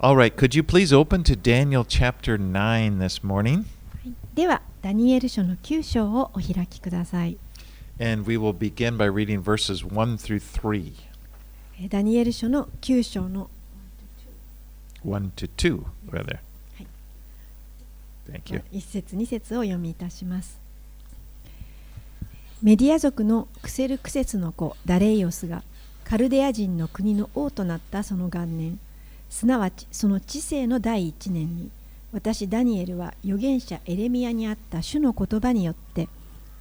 All right, could you please open to Daniel chapter 9 this morning? では、ダニエル書の9章をお開きください。And we will begin by reading verses 1 through 3. えーダニエル書の9章の1 to 2, rather. はい Thank you. 1節2節を読みいたします。メディア族のクセルクセスの子ダレイオスがカルデア人の国の王となったその元年すなわちその知性の第一年に私ダニエルは預言者エレミアにあった主の言葉によって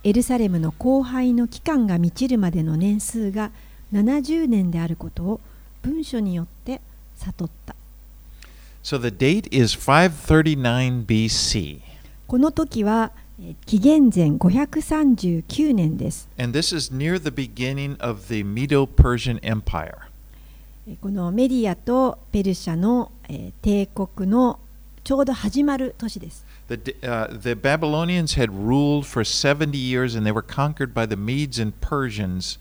エルサレムの荒廃の期間が満ちるまでの年数が70年であることを文書によって悟った。So the date is 539 BC. この時はえー紀元前539年です。And this is near the beginning of the Medo Persian Empire. えーこのメディアとペルシャのえー帝国のちょうど始まる年です。The, uh, the Babylonians had ruled for 70 years and they were conquered by the Medes and Persians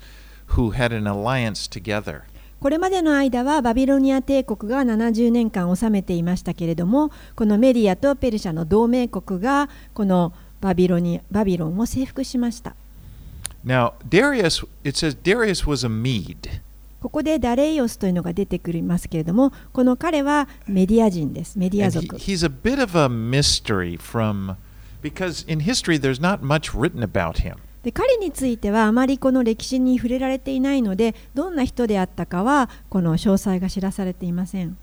who had an alliance together. これまでの間はバビロニア帝国が70年間治めていましたけれどもこのメディアとペルシャの同盟国がこのバビロニバビロンを征服しました。Now, Darius, it says Darius was a Mede. ここでダレイオスというのが出てくりますけれどもこの彼はメディア人です。メディア族。he's a bit of a mystery from, because in history there's not much written about him. で彼についてはあまりこの歴史に触れられていないのでどんな人であったかはこの詳細が知らされていません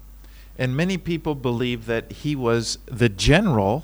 And many people believe that he was the general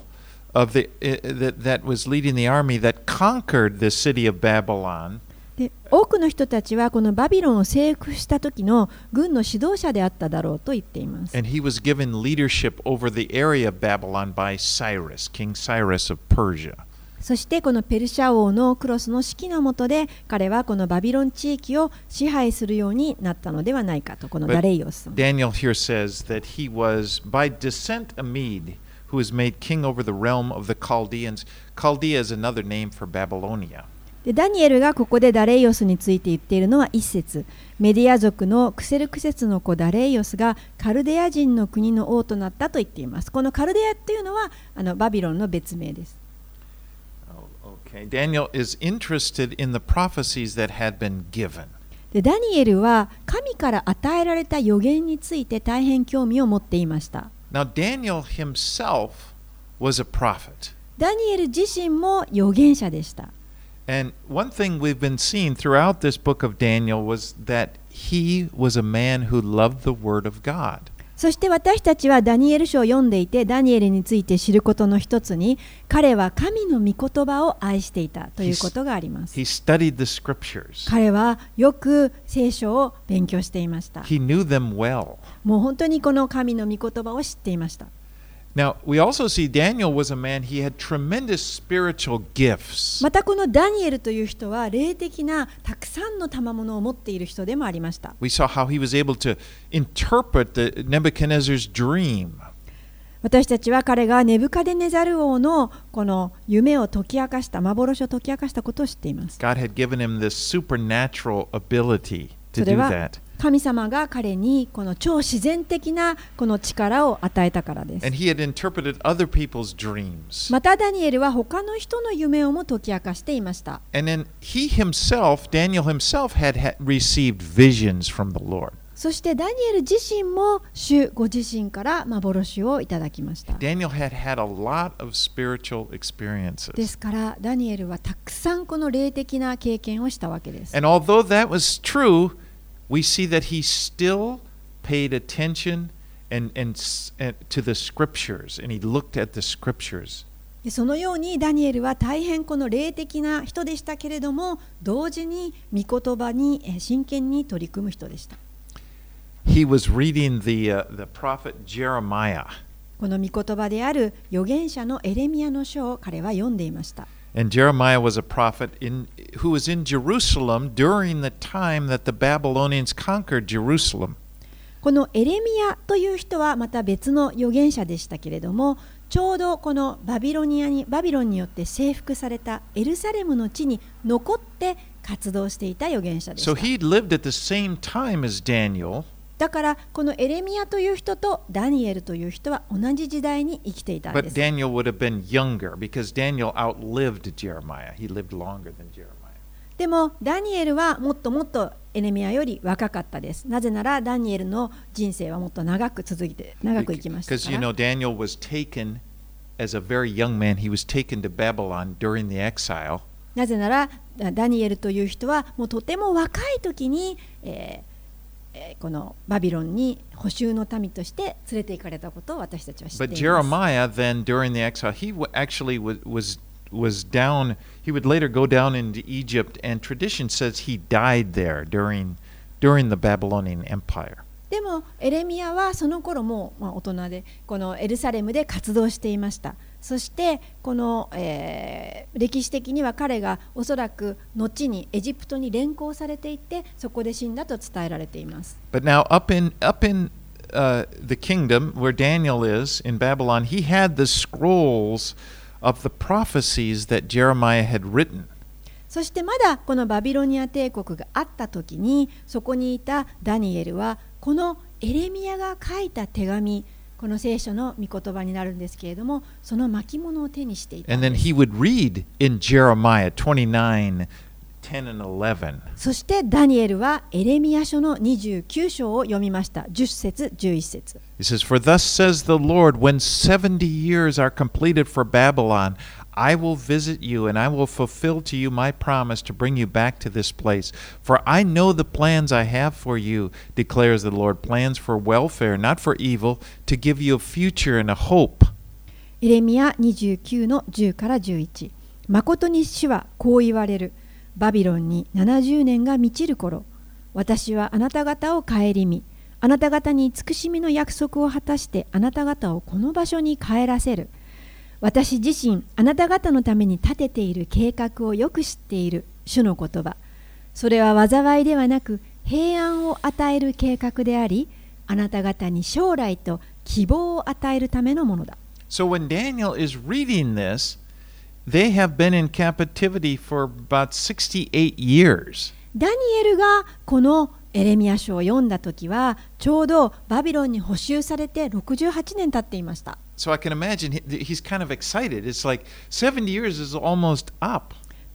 of the, uh, that, that was leading the army that conquered the city of Babylon. で多くの人たちはこのバビロンを征服した時の軍の指導者であっただろうと言っています And he was given leadership over the area of Babylon by Cyrus, King Cyrus of Persia. そしてこのペルシャ王のクロスの指揮の下で彼はこのバビロン地域を支配するようになったのではないかとこのダレイオス Daniel here says that he was by descent a Mede who was made king over the realm of the Chaldeans. Chaldea is another name for Babylonia. でダニエルがここでダレイオスについて言っているのは一節メディア族のクセルクセスの子ダレイオスがカルデア人の国の王となったと言っていますこのカルデアっていうのはあのバビロンの別名です Oh, okay. Daniel is interested in the prophecies that had been given. でダニエルは神から与えられた予言について大変興味を持っていました Now, Daniel himself was a prophet. ダニエル自身も預言者でした And one thing we've been seeing throughout this book of Daniel was that he was a man who loved the Word of God. そして私たちはダニエル書を読んでいてダニエルについて知ることの一つに彼は神の御言葉を愛していたということがあります He studied the scriptures, 彼はよく聖書を勉強していました he knew them well. もう本当にこの神の御言葉を知っていました Now, we also see Daniel was a man, he had tremendous spiritual gifts. またこのダニエルという人は霊的なたくさんの賜物を持っている人でもありました We saw how he was able to interpret the Nebuchadnezzar's dream. 私たちは彼がネブカデネザル王のこの夢を解き明かした幻を解き明かしたことを知っています God had given him this supernatural ability to do は that. 神様が彼にこの超自然的なこの力を与えたからです。またダニエルは他の人の夢をも解き明かしていました。そしてダニエル自身も主ご自身から幻をいただきました。ですからダニエルはたくさんこの霊的な経験をしたわけです。We see that he still paid attention and, and, and to the scriptures and he looked at the scriptures. でそのようにダニエルは大変この霊的な人でしたけれども同時に御言葉にえー真剣に取り組む人でした He was reading the, uh, the prophet Jeremiah. この御言葉である預言者のエレミアの書を彼は読んでいました And Jeremiah was a prophet in, who was in Jerusalem during the time that the Babylonians conquered Jerusalem. このエレミアという人はまた別の預言者でしたけれどもちょうどこのバビロニアにバビロンによって征服されたエルサレムの地に残って活動していた預言者でし So た。 he lived at the same time as Daniel, だからこのエレミアという人とダニエルという人は同じ時代に生きていたんです。でもダニエルはもっともっとエレミアより若かったです。なぜならダニエルの人生はもっと長く続いて長く生きました。なぜならダニエルという人はもうとても若い時に。このバビロンに補修の民として連れて行かれたことを私たちは知ってい But ます。Jeremiah then during the exile, he actually was, was down. He would later go down into Egypt, and tradition says he died there during during the Babylonian Empire. でもエレミアはその頃もう、まあ、大人でこのエルサレムで活動していましたそしてこの、えー歴史的には彼がおそらく後にエジプトに連行されていてそこで死んだと伝えられています But now up in up in uh, the kingdom where Daniel is in Babylon, he had the scrolls of the prophecies that Jeremiah had written. そしてまだこのバビロニア帝国があった時にそこにいたダニエルはこのエレミアが書いた手紙この聖書の御言葉になるんですけれどもその巻物を手にしていたん And then he would read in Jeremiah 29 10 and 11. そしてダニエルはエレミア書の29章を読みました10節11節 He says, For thus says the Lord, when 70 years are completed for Babylon, I will visit you and I will fulfill to you my promise to bring you back to this place. For I know the plans I have for you, declares the Lord plans for welfare, not for evil, to give you a future and a hope. エレミア29の10から11誠に主はこう言われるバビロンに70年が満ちる頃私はあなた方を顧みあなた方に慈しみの約束を果たしてあなた方をこの場所に帰らせる 私自身あなた方のために立てている計画をよく知っている主の言葉。それは災いではなく平安を与える計画でありあなた方に将来と希望を与えるためのものだ。So when Daniel is reading this, they have been in captivity for about 68 years. ダニエルがこのエレミア書を読んだ時はちょうどバビロンに補修されて68年経っていました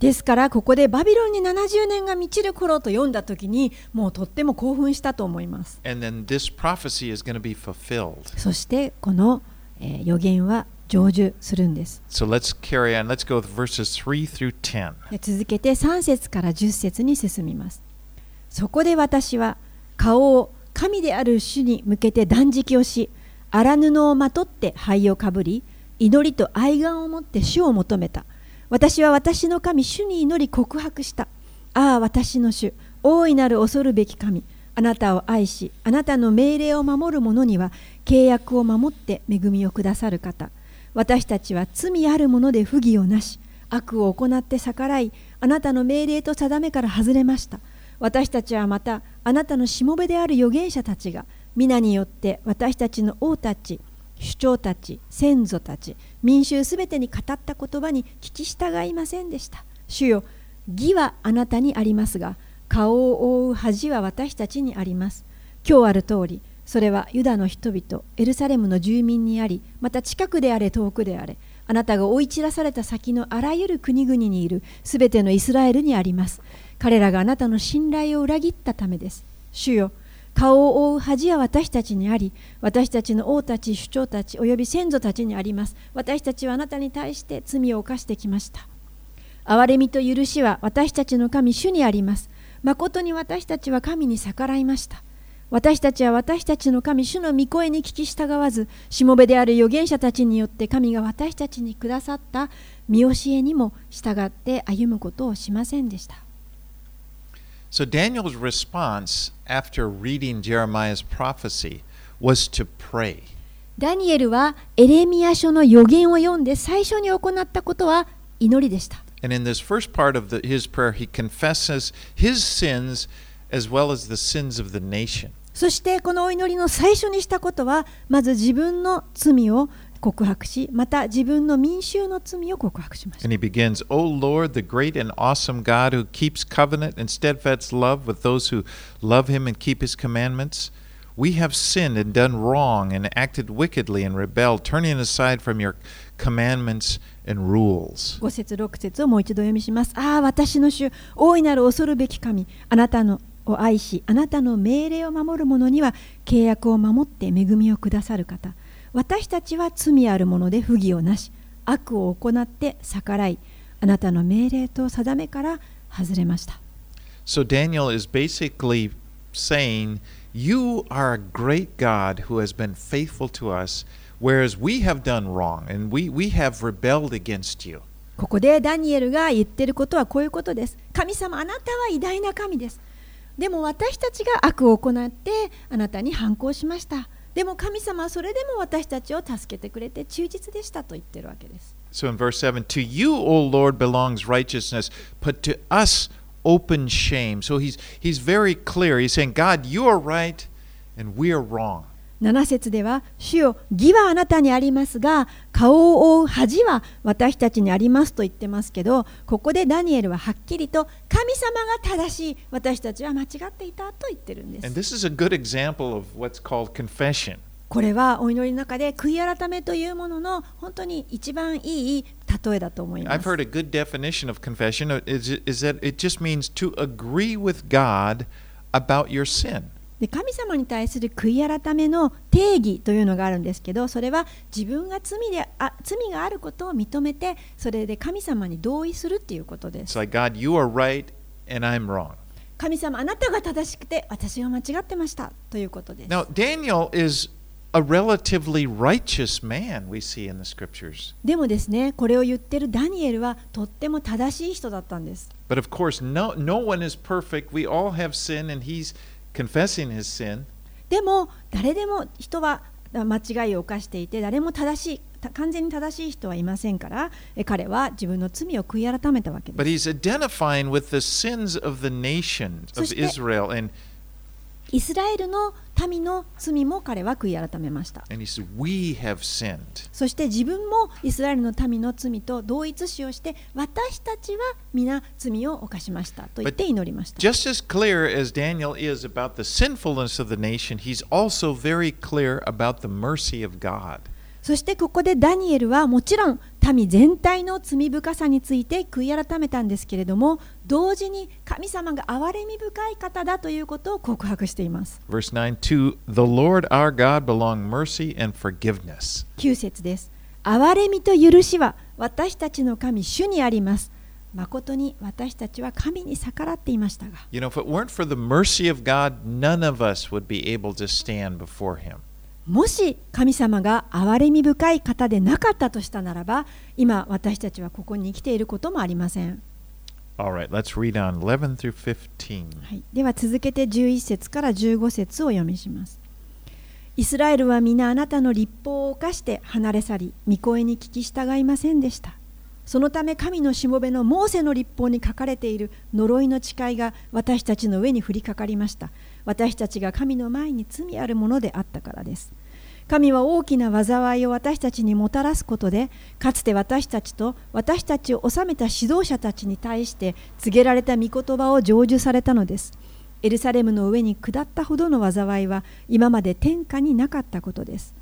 ですからここでバビロンに70年が満ちる頃と読んだ時にもうとっても興奮したと思います。そしてこの、予言は成就するんです。続けて3節から10節に進みます。そこで私は顔を神である主に向けて断食をし、荒布をまとって灰をかぶり祈りと愛願を持って主を求めた。私は私の神主に祈り告白した。ああ私の主大いなる恐るべき神。あなたを愛しあなたの命令を守る者には契約を守って恵みをくださる方。私たちは罪あるもので不義をなし悪を行って逆らいあなたの命令と定めから外れました。私たちはまたあなたのしもべである預言者たちが皆によって私たちの王たち首長たち先祖たち民衆すべてに語った言葉に聞き従いませんでした。主よ義はあなたにありますが顔を覆う恥は私たちにあります。今日ある通りそれはユダの人々エルサレムの住民にありまた近くであれ遠くであれあなたが追い散らされた先のあらゆる国々にいるすべてのイスラエルにあります。彼らがあなたの信頼を裏切ったためです。主よ顔を覆う恥は私たちにあり私たちの王たち首長たちおよび先祖たちにあります。私たちはあなたに対して罪を犯してきました。憐れみと許しは私たちの神主にあります。誠に私たちは神に逆らいました。私たちは私たちの神主の御声に聞き従わずしもべである預言者たちによって神が私たちにくださった見教えにも従って歩むことをしませんでした。So Daniel's response after reading Jeremiah's prophecy was to pray. ダニエルはエレミア書の予言を読んで最初に行ったことは祈りでした And in this first part of the, his prayer, he confesses his sins as well as the sins of the nation. そしてこのお祈りの最初にしたことはまず自分の罪を告白しまた自分の民衆の罪を告白しました And he begins, O Lord, the great and awesome God who keeps covenant and steadfast love with those who love him and keep his commandments. We have sinned and done wrong and acted wickedly and rebelled, turning aside from your commandments and rules. 5節6節をもう一度読みします。ああ、私の主、大いなる恐るべき神、あなたのを愛し、あなたの命令を守る者には契約を守って恵みをくださる方。私たちは罪あるもので不義をなし、悪を行って逆らい、あなたの命令と定めから外れました。So Daniel is basically saying, You are a great God who has been faithful to us, whereas we have done wrong and we, we have rebelled against you. ここでダニエルが言ってることはこういうことです。神様、あなたは偉大な神です。でも私たちが悪を行ってあなたに反抗しました。でも神様はそれでも私たちを助けてくれて忠実でしたと言ってるわけです。 So in verse 7, To you, O Lord, belongs righteousness, but to us open shame. So he's, he's very clear. He's saying, God, you are right and we are wrong. 7節では、主よ、義はあなたにありますが、顔を覆う恥は私たちにありますと言ってますけど、ここでダニエルははっきりと、神様が正しい、私たちは間違っていたと言ってるんで And す。this is a good example of what's called confession. これはお祈りの中で悔い改めというものの本当に一番いい例えだと思いま I've す。heard a good definition of confession is that it just means to agree with God about your sin. で神様に対する悔い改めの定義というのがあるんですけどそれは自分が罪であ罪があることを認めてそれで神様に同意するっていうことです like, God, you are right and I'm wrong. 神様あなたが正しくて私は間違ってましたということです Now, Daniel is a relatively righteous man, we see in the scriptures. でもですねこれを言ってるダニエルはとっても正しい人だったんです But of course, no, no one is perfect. We all have sin, and he's confessing his sin. でも誰でも人は間違いを犯していて誰も正しい完全に正しい人はいませんから彼は自分の罪を悔い改めたわけです。そしイスラエルの民の罪も彼は悔い改めました said. そして自分もイスラエルの民の罪と同一視をして私たちは皆罪を犯しましたと言って祈りました Just as clear as Daniel is about the sinfulness of the nation, he's also very clear about the mercy of God. そしてここでダニエルはもちろん民全体の罪深さについて悔い改めたんですけれども同時に神様が憐れみ深い方だということを告白しています Verse 9 To the Lord our God belong mercy and forgiveness. 9節です憐れみと許しは私たちの神主にあります誠に私たちは神に逆らっていましたが You know, if it weren't for the mercy of God, none of us would be able to stand before Him. もし神様が憐れみ深い方でなかったとしたならば今私たちはここに生きていることもありません、right, let's read on 11 through 15. はい、では続けて11節から15節をお読みします。イスラエルは皆あなたの立法を犯して離れ去り御声に聞き従いませんでした。そのため神のしもべのモーセの立法に書かれている呪いの誓いが私たちの上に降りかかりました私たちが神の前に罪あるものであったからです。神は大きな災いを私たちにもたらすことでかつて私たちと私たちを治めた指導者たちに対して告げられた御言葉を成就されたのです。エルサレムの上に下ったほどの災いは今まで天下になかったことです。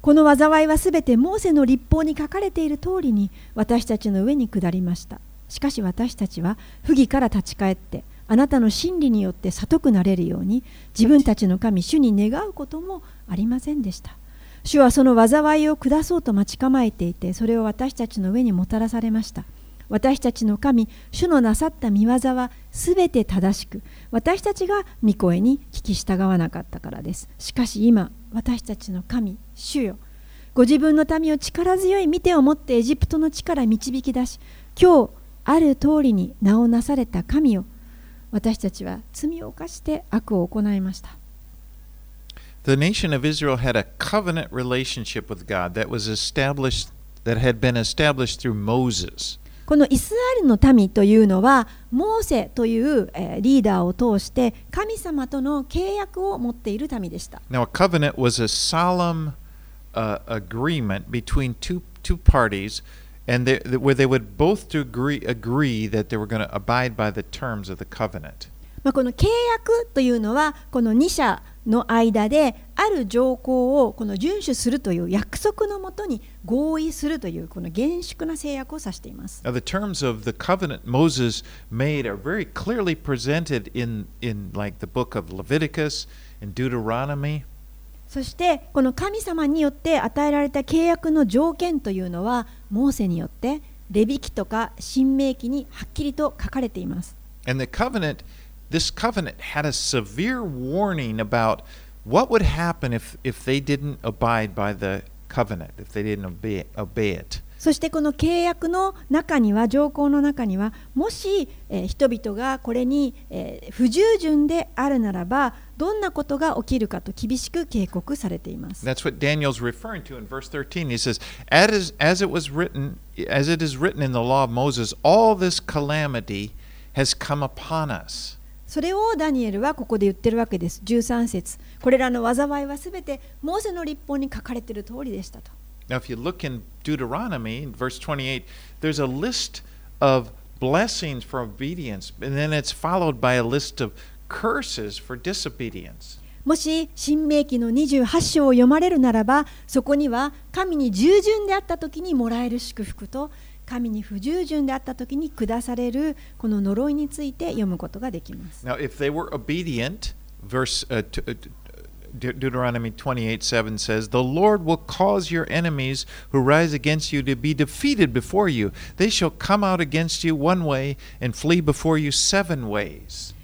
この災いはすべてモーセの立法に書かれている通りに私たちの上に下りました。しかし私たちは不義から立ち返ってあなたの真理によって悟くなれるように自分たちの神主に願うこともありませんでした。主はその災いを下そうと待ち構えていてそれを私たちの上にもたらされました。私たちの神主のなさった見業はすべて正しく私たちが御声に聞き従わなかったからです。しかし今私たちの神主よ。ご自分の民を力強い見てを持ってエジプトの地から導き出し今日ある通りに名をなされた神よ。私たちは罪を犯して悪を行いました The nation of Israel had a covenant relationship with God that was established, that had been established through Moses. このイスラエルの民というのはモーセという、えーリーダーを通して神様との契約を持っている民でした。Now, a covenant was a solemn uh, agreement between two, two parties, and they, where they would both to agree, agree that they were going to abide by the terms of the covenant. まあ、この契約というのはこの2者の間である条項をこの遵守するという約束のもとに合意するというこの厳粛な制約を指しています。Now, the terms of the covenant Moses made are very clearly presented in, in like the book of Leviticus and Deuteronomy. そしてこの神様によって与えられた契約の条件というのはモーセによってレビ記とか新明記にはっきりと書かれています。And the covenant, this covenant had a severe warning about what would happen if, if they didn't abide by the covenant, if they didn't obey, obey it. そしてこの契約の中には条項の中にはもし、えー人々がこれに、えー不従順であるならばどんなことが起きるかと厳しく警告されています。That's what Daniel's referring to in verse 13. He says, as, as it was written, as it is written in the law of Moses, all this calamity has come upon us. それをダニエルはここで言ってるわけです。13節これらの災いはすべてモーセの立法に書かれている通りでしたと。Now, if you look in Deuteronomy, in verse 28, there's a list of blessings for obedience, and then it's followed by a list of curses for disobedience. もし新明記の28章を読まれるならばそこには神に従順であった時にもらえる祝福と神に不従順であった時に下されるこの呪いについて読むことができます。Now, if they were obedient, verse uh, uh, De- Deuteronomy 28 7 says, The Lord will cause your enemies who rise against you to be defeated before you. They shall come out against you one way and flee before you seven ways.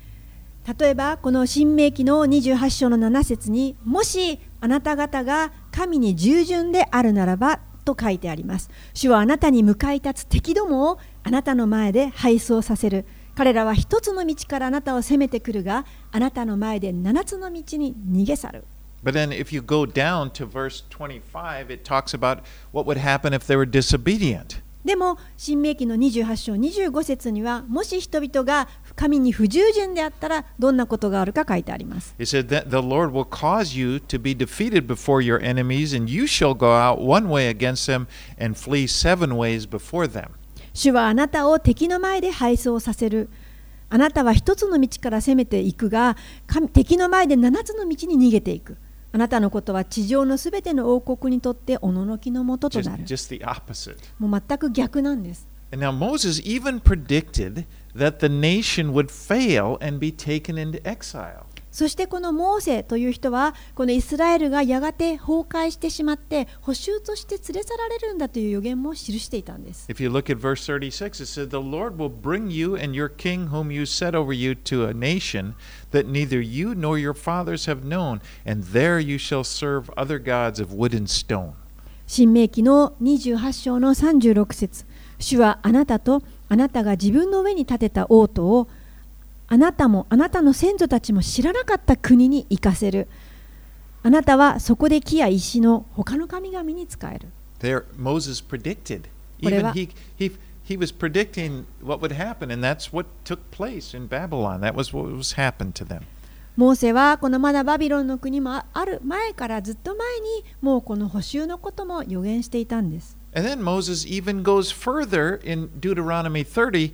例えばこの新明記の28章の7節にもしあなた方が神に従順であるならばと書いてあります主はあなたに向かい立つ敵どもをあなたの前で敗走させる彼らは一つの道からあなたを攻めてくるが、あなたの前で七つの道に逃げ去る。でも、新明記の28章25節には、もし人々が神に不従順であったら、どんなことがあるか書いてあります。主はあなたを敵の前で敗走させる。あなたは一つの道から攻めていくが、神敵の前で七つの道に逃げていく。あなたのことは地上のすべての王国にとっておののきのもとと Just, なる。just opposite. もう全く逆なんです。And now Moses even predicted that the nation would fail and be taken into exile. そしてこのモーセという人は、このイスラエルがやがて崩壊してしまって、補修として連れ去られるんだという予言も記していたんです。If you look at verse 36, it said, The Lord will bring you and your king, whom you set over you, to a nation that neither you nor your fathers have known, and there you shall serve other gods of wood and stone. 新明記の28章の36節主はあなたとあなたが自分の上に立てた王都をあなたもあなたの先祖たちも知らなかった国に行かせるあなたはそこで木や石の他の神々に使える。モーセはこのまだバビロンの国もある前からずっと前にもうこの補修のことも予言していたんです。And then Moses even goes further in Deuteronomy 30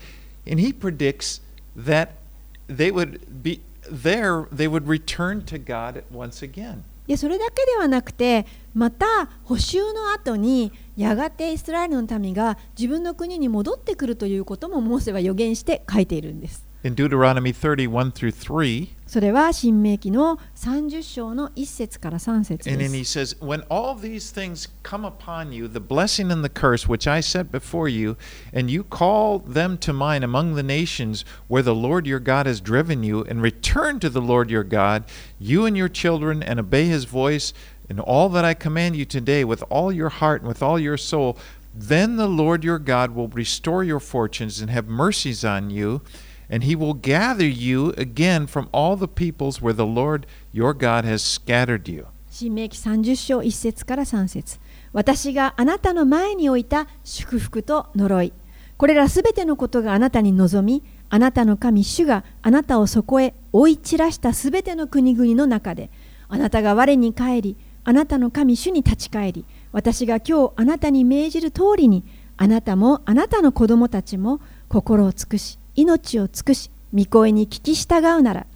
and he predicts that they would be there, they would return to God once again. いやそれだけではなくてまた補修の後にやがてイスラエルの民が自分の国に戻ってくるということもモーセは予言して書いているんです In Deuteronomy 31 through 3, それは新明記の30章の1節から3節 and で then す he says, When all these things come upon you, the blessing and the curse which I set before you, and you call them to mind among the nations where the Lord your God has driven you, and return to the Lord your God, you and your children, and obey his voice, and all that I command you today with all your heart and with all your soul, then the Lord your God will restore your fortunes and have mercies on you. And he will gather you again from all the peoples where the Lord your God has scattered you. 新明記30章1節から3節私があなたの前に置いた祝福と呪いこれらすべてのことがあなたに望みあなたの神主があなたをそこへ追い散らしたすべての国々の中であなたが我に帰りあなたの神主に立ち返り私が今日あなたに命じる通りにあなたもあなたの子供たちも心を尽くし命を尽くし御声に聞き従うなら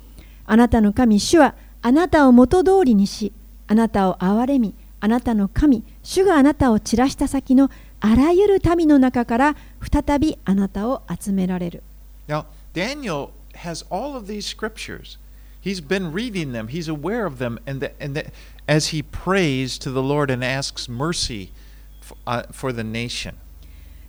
あなたの神主はあなたを元通りにし、あなたを憐れみ、あなたの神、主があなたを散らした先のあらゆる民の中から再びあなたを集められる。Now, Daniel has all of these scriptures. He's been reading them, he's aware of them, and, the, and the, as he prays to the Lord and asks mercy for, uh, for the nation.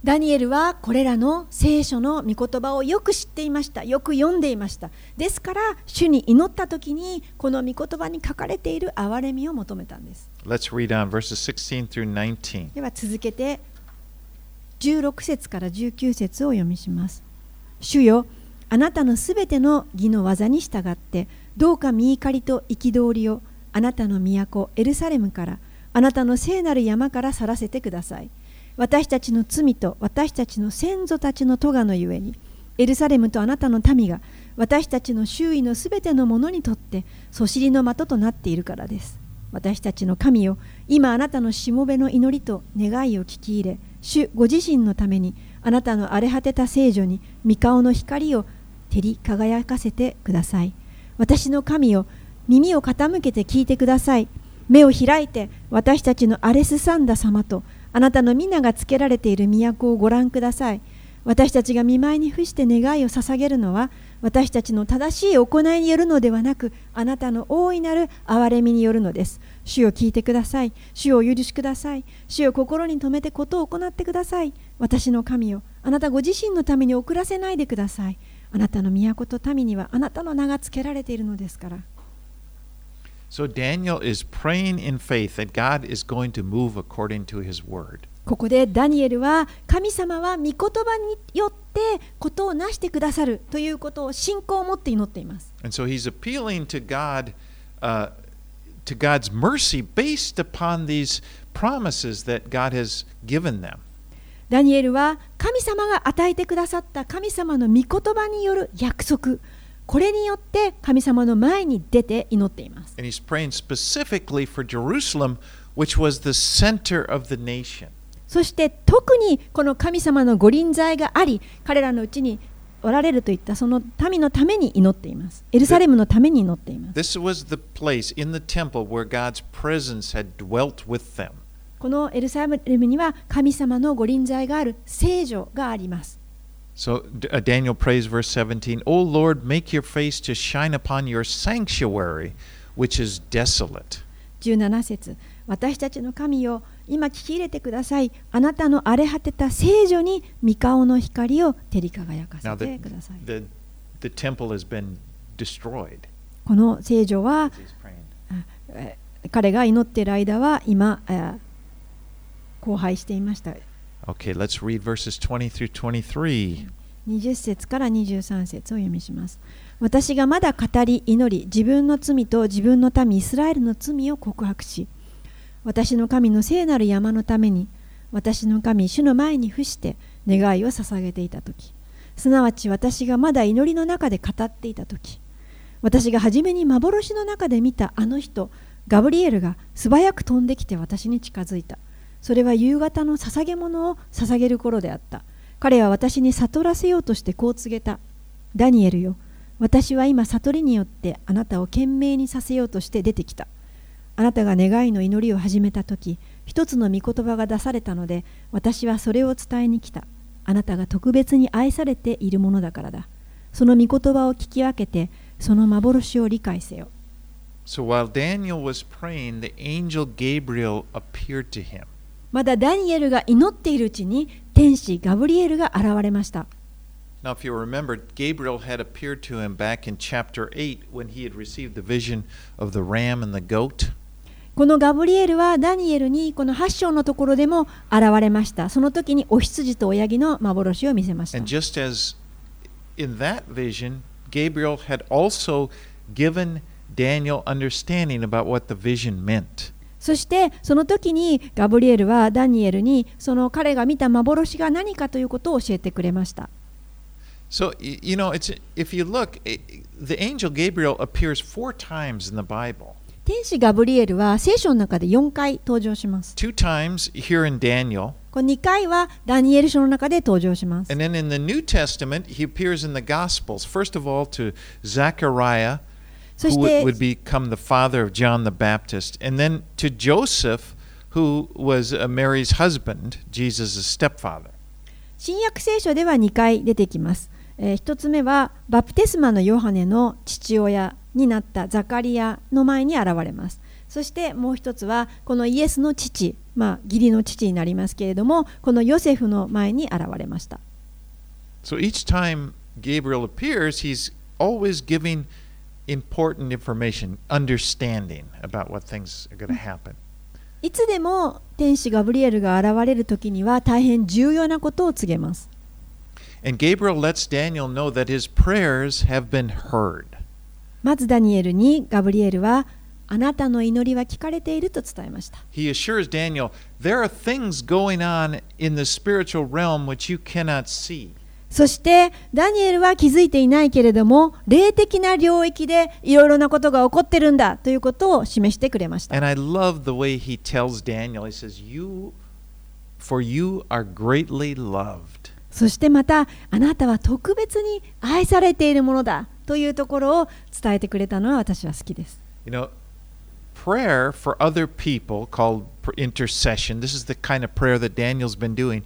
ダニエルはこれらの聖書の御言葉をよく知っていました。よく読んでいました。ですから、主に祈った時に、この御言葉に書かれている憐れみを求めたんです。Let's read on verses 16 through 19. では続けて、16節から19節を読みします。主よ、あなたのすべての義の技に従って、どうか見怒りと憤りをあなたの都エルサレムから、あなたの聖なる山から去らせてください。私たちの罪と私たちの先祖たちの咎のゆえに、エルサレムとあなたの民が私たちの周囲のすべてのものにとってそしりの的となっているからです。私たちの神よ、今あなたのしもべの祈りと願いを聞き入れ、主ご自身のためにあなたの荒れ果てた聖女に御顔の光を照り輝かせてください。私の神よ、耳を傾けて聞いてください。目を開いて私たちのアレスサンダ様とあなたの皆がつけられている都をご覧ください。私たちが見舞いに伏して願いを捧げるのは私たちの正しい行いによるのではなくあなたの大いなる憐れみによるのです。主を聞いてください。主をお許しください。主を心に留めてことを行ってください。私の神よあなたご自身のために遅らせないでください。あなたの都と民にはあなたの名がつけられているのですから。ここでダニエルは神様は御言葉によってことをなしてくださるということを信仰を持って祈っています。ダニエルは神様が与えてくださった神様の御言葉による約束。これによって神様の前に出て祈っています。And he's praying specifically for Jerusalem, which was the center of the nation. そして特にこの神様の御臨在があり、彼らのうちにおられるといったその民のために祈っています。エルサレムのために祈っています。This was the place in the temple where God's presence had dwelt with them. このエルサレムには神様の御臨在がある聖女があります。So uh, Daniel prays, verse 17, O Lord, make your face to shine upon your sanctuary, which is desolate. 17節私たちの神よ今聞き入れてくださいあなたの荒れ果てた聖女に御顔の光を照り輝かせ the, てください the, the temple has been destroyed. この聖女は彼が祈っている間は今えー荒廃していました Okay, let's read verses 20 through 23. 20節から23節を読みします私がまだ語り祈り自分の罪と自分の民イスラエルの罪を告白し私の神の聖なる山のために私の神主の前に伏して願いを捧げていた時すなわち私がまだ祈りの中で語っていた時私が初めに幻の中で見たあの人ガブリエルが素早く飛んできて私に近づいたそれは夕方の捧げ物を捧げる頃であった。彼は私に悟らせようとしてこう告げた。ダニエルよ私は今悟りによってあなたを懸命にさせようとして出てきた。あなたが願いの祈りを始めた時一つの御言葉が出されたので私はそれを伝えに来た。あなたが特別に愛されているものだからだ。その御言葉を聞き分けてその幻を理解せよ。So while Daniel was praying, the angel Gabriel appeared to him. まだダニエルが祈っているうちに天使ガブリエルが現れました Now, if you remember, Gabriel had appeared to him back in chapter 8 when he had received the vision of the ram and the goat. このガブリエルはダニエルにこの8章のところでも現れましたその時にお羊と親木の幻を見せました And just as in that vision, Gabriel had also given Daniel understanding about what the vision meant. そしてその時にガブリエルはダニエルにその彼が見た幻が何かということを教えてくれました So, you know, it's if you look, the angel Gabriel appears four times in the Bible. 天使ガブリエルは聖書の中で4回登場します Two times here in Daniel, この2回はダニエル書の中で登場します and then in the New Testament, he appears in the Gospels. First of all, to Zechariah, そ who し would, て would become the father of John the Baptist, and then to Joseph, who was uh, Mary's husband, Jesus' stepfather. 新約聖書では2回出てきます。え1つ目はバプテスマのヨハネの父親になったザカリアの前に現れます。そしてもう一つはこのイエスの父、まあ、義理の父になりますけれどもこのヨセフの前に現れました。So each time Gabriel appears, he's always giving important information, understanding about what things are going to happen. いつでも天使ガブリエルが現れる時には大変重要なことを告げます。 And Gabriel lets Daniel know that his prayers have been heard. まずダニエルにガブリエルはあなたの祈りは聞かれていると伝えました。 He assures Daniel, there are things going on in the spiritual realm which you cannot see. そしてダニエルは気づいていないけれども霊的な領域でいろいろなことが起こってるんだということを示してくれました。And I love the way he tells Daniel, he says, You for you are greatly loved. そしてまたあなたは特別に愛されているものだというところを伝えてくれたのは私は好きです。You know, prayer for other people called intercession, this is the kind of prayer that Daniel's been doing.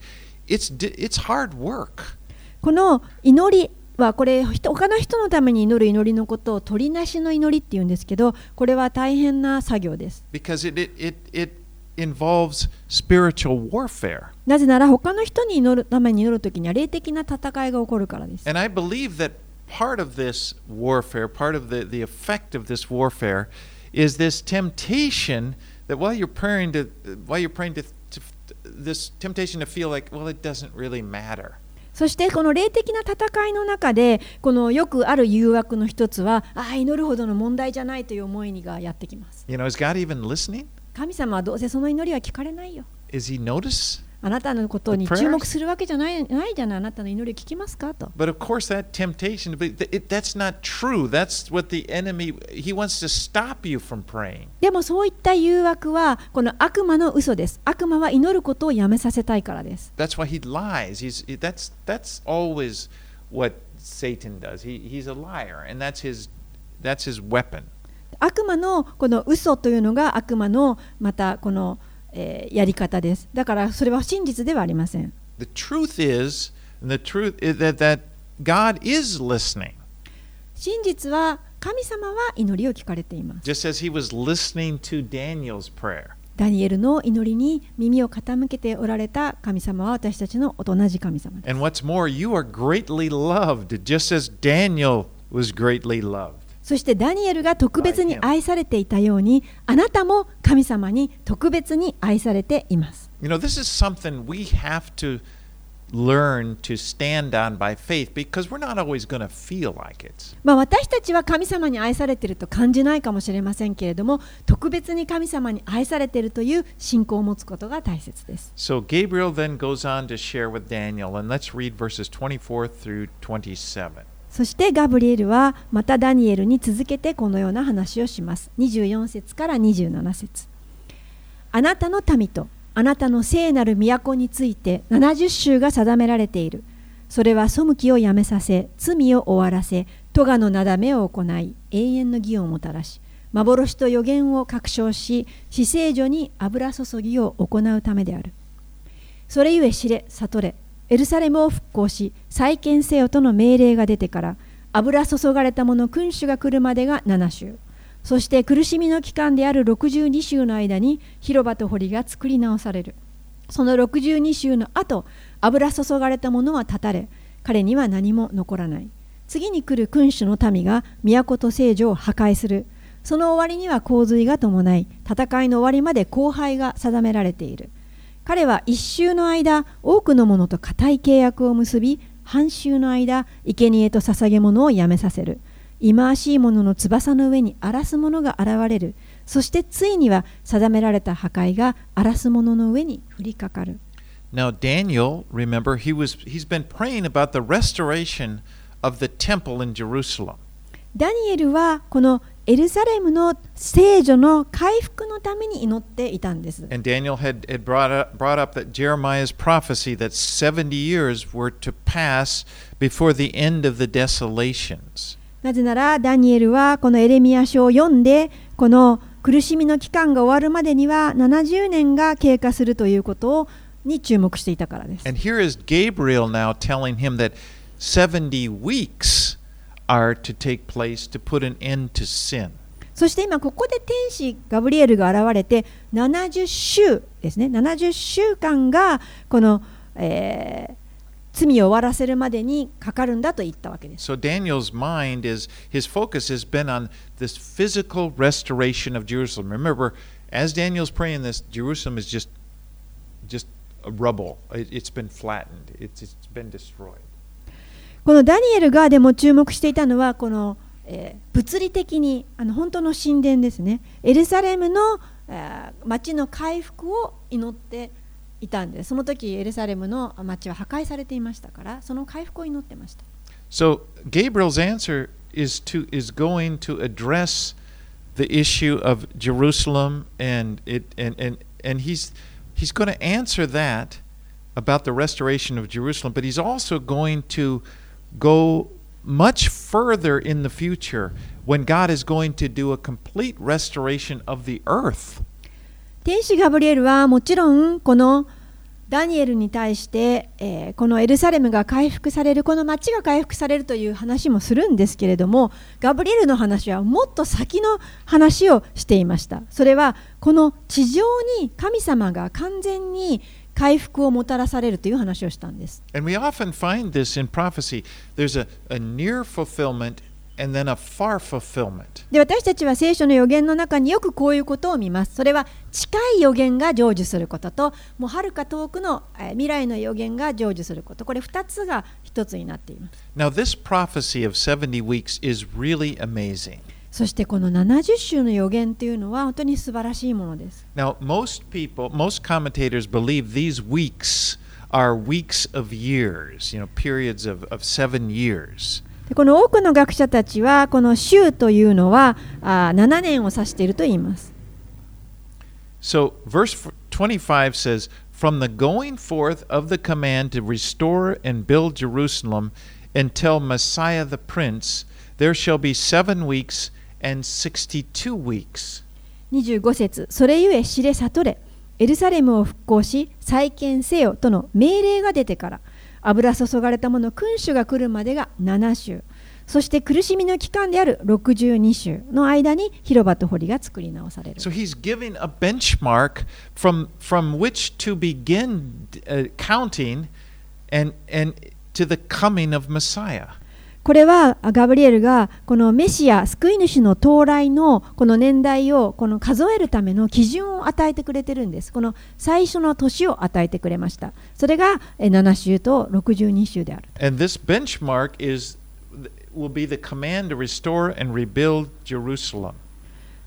It's it's hard work. この祈りはこれ人他の人のために祈る祈りのことを取りなしの祈りっていうんですけどこれは大変な作業です。because it, it, it involves spiritual warfare. なぜなら他の人に祈るために祈るときには霊的な戦いが起こるからです。And I believe that part of this warfare, part of the, the effect of this warfare, is this temptation that while you're praying to while you're praying to, to this temptation to feel like, well, it doesn't really matter. そしてこの霊的な戦いの中でこのよくある誘惑の一つはああ祈るほどの問題じゃないという思いがやってきます You know, is God even listening? 神様はどうせその祈りは聞かれないよ Is He notice? あなたのことに?注目するわけじゃないないじゃないあなたの祈りを聞きますかと But of course, that temptation, that's not true. That's what the enemy, he wants to stop you from praying. でもそういった誘惑はこの悪魔の嘘です悪魔は祈ることをやめさせたいからです That's why he lies. He's, he- that's, that's always what Satan does. He, he's a liar, and that's his, that's his weapon. 悪魔のこの嘘というのが悪魔のまたこの、えーやり方ですだからそれは真実ではありません The truth is, the truth is that, that God is listening, 真実は神様は祈りを聞かれています just as he was listening to Daniel's prayer. ダニエルの祈りに耳を傾けておられた神様は私たちの同じ神様です。And what's more, you are greatly loved, just as Daniel was greatly loved. そしてダニエルが特別に愛されていたようにあなたも神様に特別に愛されています。私たちは神様に愛されていると感じないかもしれませんけれども特別に神様に愛されているという信仰を持つことが大切です。So Gabriel then goes on to share with Daniel and let's read verses 24 through 27. そしてガブリエルはまたダニエルに続けてこのような話をします。24節から27節あなたの民とあなたの聖なる都について70州が定められている。それは背きをやめさせ、罪を終わらせ、咎のなだめを行い、永遠の義をもたらし、幻と予言を確証し、死聖所に油注ぎを行うためである。それゆえ知れ、悟れ、エルサレムを復興し、再建せよとの命令が出てから、油注がれた者君主が来るまでが7週。そして苦しみの期間である62週の間に広場と堀が作り直される。その62週の後、油注がれた者は断たれ、彼には何も残らない。次に来る君主の民が都と聖女を破壊する。その終わりには洪水が伴い、戦いの終わりまで荒廃が定められている。彼は一周の間、多くの者と固い契約を結び、半周の間、生贄と捧げ物をやめさせる。忌まわしい者の翼の上に荒らす者が現れる。そしてついには定められた破壊が荒らす者の上に降りかかる。Now Daniel, remember, he was he's been praying about the restoration of the temple in Jerusalem. ダニエルはこのエルサレムの聖女の回復のために祈っていたんです。And Daniel had, had brought, up, brought up that Jeremiah's prophecy that 70 years were to pass before the end of the desolations. なぜならダニエルはこのエレミア書を読んでこの苦しみの期間が終わるまでには70年が経過するということをに注目していたからです。And here is Gabriel now telling him that 70 weeks are to take place to put an end to sin. そして今ここで天使ガブリエルが現れて70週ですね70週間がこの、えー罪を終わらせるまでにかかるんだと言ったわけです。 So Daniel's mind is his focus has been on this physical restoration of Jerusalem. Remember, as Daniel's praying this, Jerusalem is just just a rubble. It, it's been flattened. It's, it's been destroyed. このダニエルがでも注目していたのはこの、えー物理的にあの本当の神殿ですねエルサレムの、えー町の回復を祈っていたんですその時エルサレムの町は破壊されていましたからその回復を祈ってました So Gabriel's answer is to is going to address the issue of Jerusalem and it and and, and he's he's going to answer that about the restoration of Jerusalem, but he's also going to go much further in the future when God is going to do a complete restoration of the earth. 天使ガブリエルはもちろんこのダニエルに対して、えーこのエルサレムが回復されるこの町が回復されるという話もするんですけれどもガブリエルの話はもっと先の話をしていましたそれはこの地上に神様が完全に回復をもたらされるという話をしたんです And we often find this in prophecy. There's a, a near fulfillment and then a far fulfillment. で私たちは聖書の予言の中によくこういうことを見ますそれは近い予言が成就することともうはるか遠くのえー未来の予言が成就することこれ2つが1つになっています Now, this prophecy of 70 weeks is really amazing. そしてこの70週の予言というのは本当に素晴らしいものです。Now, most people, most commentators believe these weeks are weeks of years, you know, periods of, of seven years. でこの多くの学者たちはこの週というのはあー7年を指していると言います。So, verse f- 25 says, From the going forth of the command to restore and build Jerusalem until Messiah the Prince, there shall be seven weeks and 62 weeks. 25節それゆえ知れ悟れエルサレムを復興し再建せよとの命令が出てから油注がれたもの君主が来るまでが7週そして苦しみの期間である62週の間に広場と堀が作り直される So he's giving a benchmark from from which to begin uh, counting and and to the coming of Messiah. これはあガブリエルがこのメシア救い主の到来のこの年代をこの数えるための基準を与えてくれてるんです。この最初の年を与えてくれました。それがえ7週と62週である。And this benchmark is will be the command to restore and rebuild Jerusalem.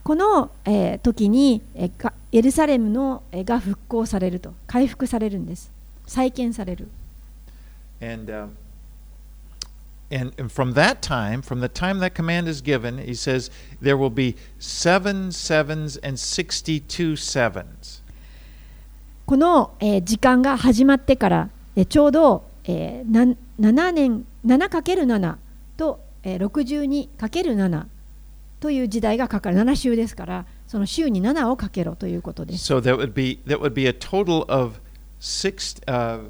この、えー時にえーかエルサレムの、えーが復興されると回復されるんです。再建される。And um, and, and from that time, from the time that command is given, he says there will be seven sevens and sixty-two sevens. この、えー時間が始まってから、えーちょうど、えーな7年 7×7 と、えー 62×7 という時代がかかる7週ですからその週に7をかけろということです So that would be that would be a total of six uh, of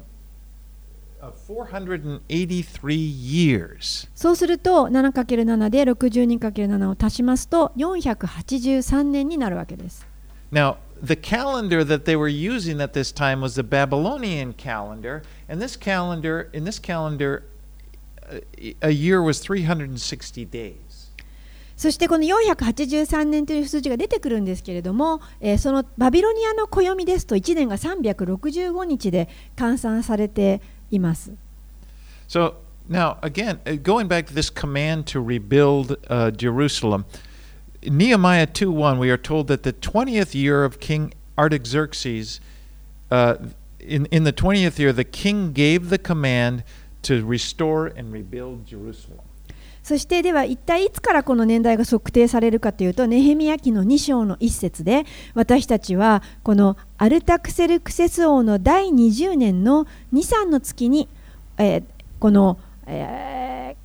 483 years. そうすると 7×7 で 62×7 を足しますと483年になるわけです Now, the calendar that they were using at this time was the Babylonian calendar, and this calendar in this calendar uh, a year was 360 days. そしてこの483年という数字が出てくるんですけれども、えーそのバビロニアの暦ですと1年が365日で換算されています。 So now, again, uh, going back to this command to rebuild uh, Jerusalem, in Nehemiah 2:1, we are told that the 20th year of King Artaxerxes, uh, in, in the 20th year, the king gave the command to restore and rebuild Jerusalem. そしてでは一体いつからこの年代が測定されるかというとネヘミヤ記の2章の一節で私たちはこのアルタクセルクセス王の第20年の23の月に、えーこの、え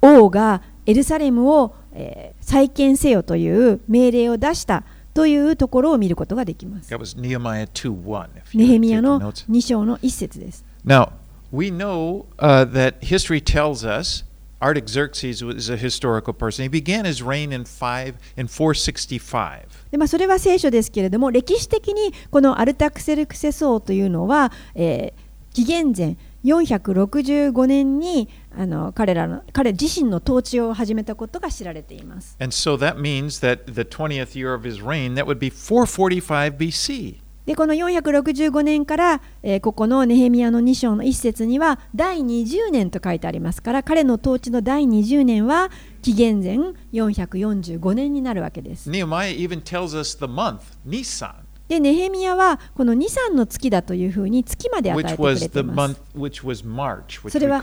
ー王がエルサレムを、えー再建せよという命令を出したというところを見ることができます。That was Nehemiah 2:1. if ネヘミヤの notes. 2章の1節です。Now, we know uh, that history tells us Artaxerxes was a historical person. He began his reign in five in 465. でまあ、それは聖書ですけれども歴史的にこのアルタクセルクセス王というのは、えー紀元前465年にあの彼らの彼自身の統治を始めたことが知られています。And so that means that the 20th year of his reign, that would be 445 BC. でこの465年から、えーここのネヘミヤの2章の一節には第20年と書いてありますから彼の統治の第20年は紀元前445年になるわけです。Nehemiah even tells us the month, Nisan, でネヘミヤはこの2、3の月だというふうに月まで与えてくれていますそれは.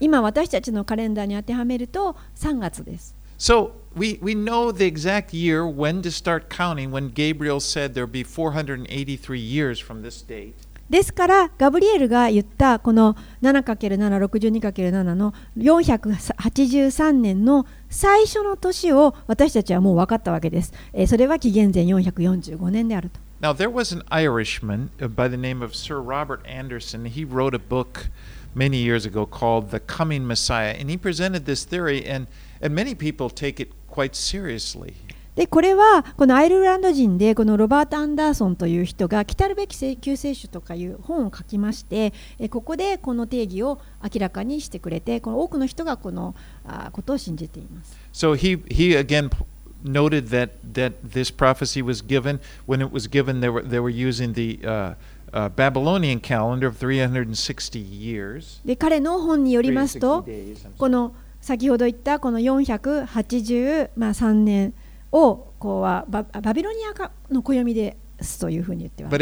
今私たちのカレンダーに当てはめると3月です。So we, we know the exact year when to start counting when Gabriel said there would be 483 years from this date. ですからガブリエルが言ったこの 7×762×7 の483年の最初の年を私たちはもう分かったわけです。えーそれは紀元前445年であると。 Now, there was an Irishman uh, by the name of Sir Robert Anderson. He wrote a book many years ago called The Coming Messiah, and he presented this theory, and, and many people take it quite seriously. でこれはこのアイルランド人でこのロバート・アンダーソンという人が「来たるべき救世主」とかいう本を書きましてえここでこの定義を明らかにしてくれてこの多くの人がこのあことを信じています。So he, he again noted that, that this prophecy was given. When it was given, they were, they were using the uh, uh, Babylonian calendar of 360 years. で彼の本によりますと360 days, I'm この先ほど言ったこの483年をこうはバ,バビロニアかの暦ですというふうに言ってます。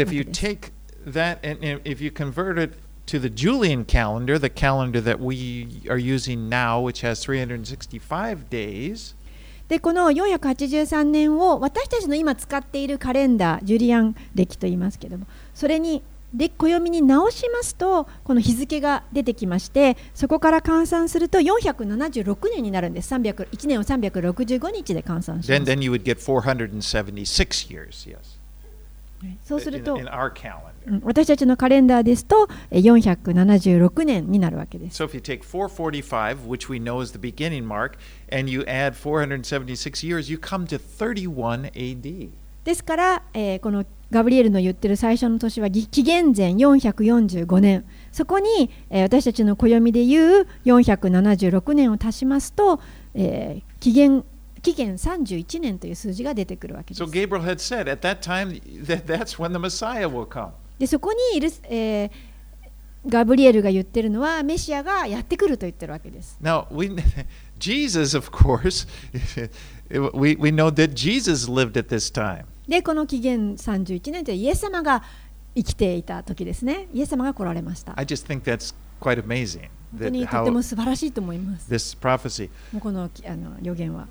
で、この483年を私たちの今使っているカレンダー、ジュリアン歴と言いますけども、それにで暦に直しますとこの日付が出てきましてそこから換算すると476年になるんです300 1年を365日で換算し then ます then you would get 476 years. Yes, そうする in, と in our calendar. うん私たちのカレンダーですとえ476年になるわけです So if you take 445, which we know is the beginning mark, and you add 476 years, you come to 31 AD. ですから、えーこのガブリエルの言ってる最初の年はぎ紀元前445年そこに、えー私たちの暦でいう476年を足しますと、えー紀元紀元31年という数字が出てくるわけで So す。Gabriel had said at that time that that's when the Messiah will come. でそこにいる、えーガブリエルが言ってるのはメシアがやってくると言ってるわけです。Now, we, Jesus, of course, we, we know that Jesus lived at this time. でこの紀元31年というイエス様が生きていた時ですね。イエス様が来られました。I just think that's quite amazing 本当にとても素晴らしいと思います。this prophecy. もうこのあの予言は。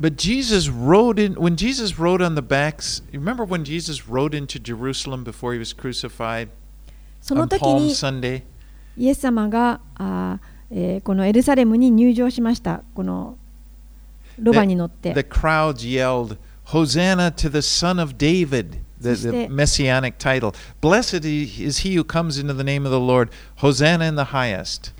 But Jesus rode in, when Jesus rode on the backs, remember when Jesus rode into Jerusalem before he was crucified その時に?イエス様があー、えーこのエルサレムに入場しました。このロバに乗っ The て。crowds yelled, Hosanna to the Son of David, the, the messianic title. Blessed is he who comes into the name of the Lord. Hosanna in the highest.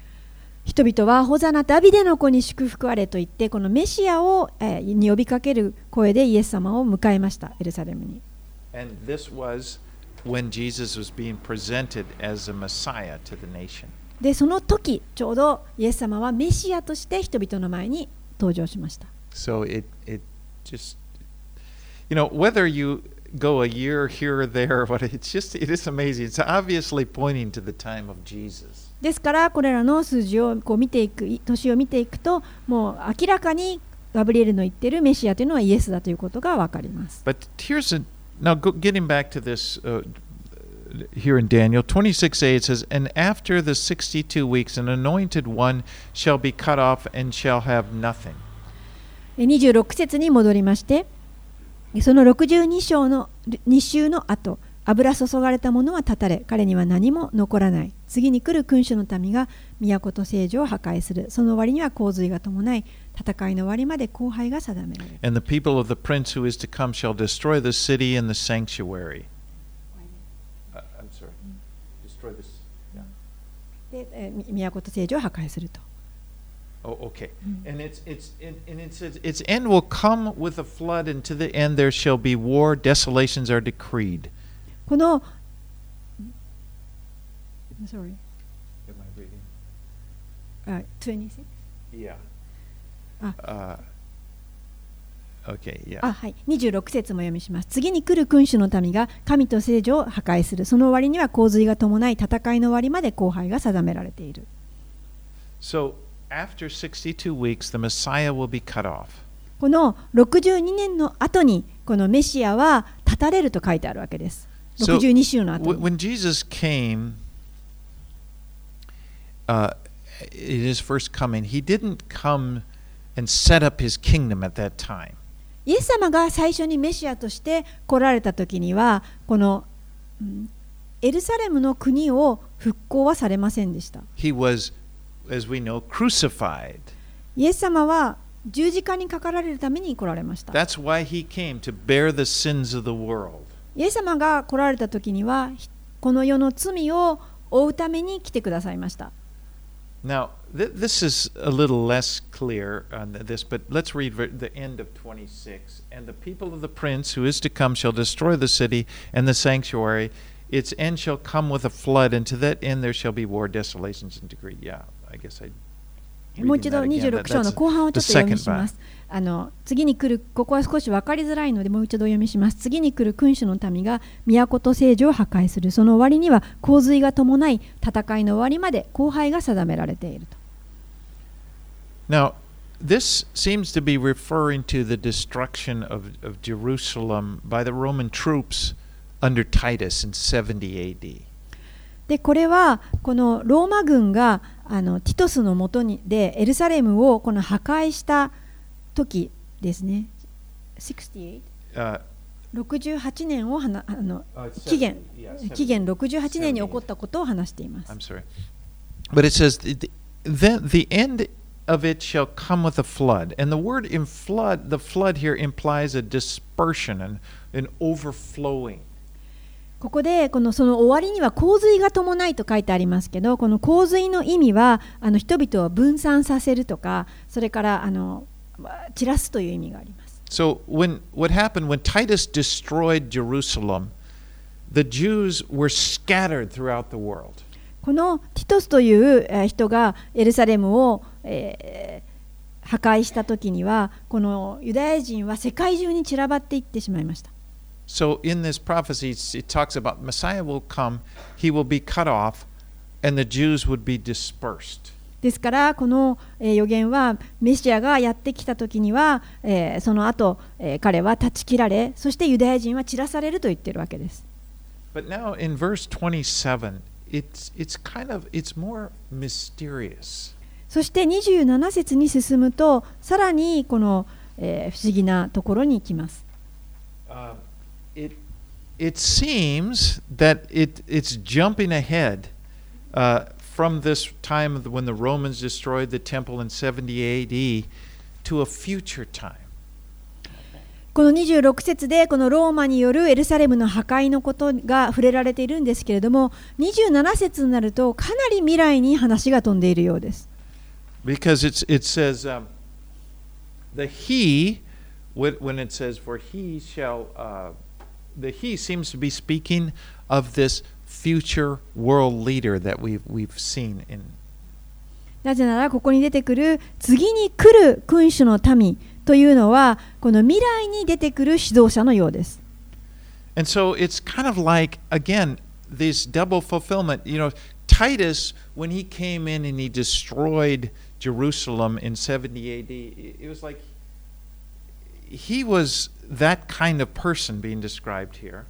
人々はホザナダビデの子に祝福あれと言ってこのメシアを、えーに呼びかける声でイエス様を迎えましたエルサレムに。And this was when Jesus was being presented as a Messiah to the nation. でその時ちょうどイエス様はメシアとして人々の前に登場しました。So it, it just, you know, whether you go a year here or there, what it's just, it is amazing. It's obviously pointing to the time of Jesus. ですからこれらの数字をこう見ていくい年を見ていくともう明らかにガブリエルの言ってるメシアというのはイエスだということが分かります。But here's a, now go, getting back to this uh, here in Daniel 26a, it says, And after the 62 weeks, an anointed one shall be cut off and shall have nothing. え26節に戻りましてその62章の2週の後 油注がれたものは断たれ彼には何も残らない次に来る君主の民が都と聖女を破壊するその終わりには洪水が伴い戦いの終わりまで荒廃が定められる And the people of the prince who is to come shall destroy the city and the sanctuary. Uh, I'm sorry. Destroy this. Yeah. で、えーみ都と聖女を破壊すると Oh, okay. And it's it's and, and it says its end will come with a flood, and to the end there shall be war. Desolations are decreed. この Sorry. Am I reading? あ26 Yeah. Ah. Uh, okay. Yeah. あはい、26節も読みします。次に来る君主の民が神と聖女を破壊する。その終わりには洪水が伴い、戦いの終わりまで荒廃が定められている。So after 62 weeks, the Messiah will be cut off. この62年の後に、このメシアは断たれると書いてあるわけです。So 62週の後 when Jesus came, uh, in his first coming, he didn't come and set up his kingdom at that time. イエス様が最初にメシアとして来られた時には、この、うんエルサレムの国を復興はされませんでした。He was, as we know, crucified. イエス様は十字架にかかられるために来られました。That's why he came to bear the sins of the world. イエス様が来られた時にはこの世の罪を負うために来てくださいました。Now, th- this is a little less clear on this, but let's read the end of 26. And the people of the prince who is to come shall destroy the city and the sanctuary. Its end shall come with a flood, and to that end there shall be war, desolations, and decree. Yeah, I guess I. もう一度26章の後半をちょっと読みします。あの次に来る、ここは少し分かりづらいので、もう一度読みします。次に来る君主の民が都と聖女を破壊する。その終わりには洪水が伴い、戦いの終わりまで荒廃が定められていると。Now, this seems to be referring to the destruction of, of Jerusalem by the Roman troops under Titus in 70 AD. でこれはこのローマ軍があのティトスのもとにでエルサレムをこの破壊した時ですね。68 Uh, 68年をはなあの uh, 紀元 70, yeah, 紀元68年に起こったことを話しています I'm。sorry. But it says, th- th- then the end of it shall come with a flood. And the word in flood, the flood here implies a dispersion and an overflowing. ここでこのその終わりには洪水が伴いと書いてありますけどこの洪水の意味はあの人々を分散させるとかそれからあの散らすという意味があります。So when what happened when Titus destroyed Jerusalem, the Jews were scattered throughout the world. このティトスというえー人がエルサレムを、えー破壊した時にはこのユダヤ人は世界中に散らばっていってしまいました。So in this prophecy, it talks about Messiah will come, he will be cut off, and the Jews would be dispersed. ですからこの、えー予言はメシアがやってきた時には、えーその後、えー彼は断ち切られそしてユダヤ人は散らされると言ってるわけです。But now in verse 27, it's it's kind of it's more mysterious. そして27節に進むとさらにこの、えー不思議なところに行きます。Um, it it seems that it it's jumping ahead uh, from this time when the Romans destroyed the temple in 70 A.D. to a future time. この26節でこのローマによるエルサレムの破壊のことが触れられているんですけれども27節になるとかなり未来に話が飛んでいるようです。because it's it says um, the he when when it says for he shall uh, the he seems to be speaking of this future world leader that we've we've seen in なぜならここに出てくる次に来る君主の民というのはこの未来に出てくる指導者のようです。 and so it's kind of like again this double fulfillment you know Titus when he came in and he destroyed Jerusalem in 70 AD it it was like he was that kind of person being described here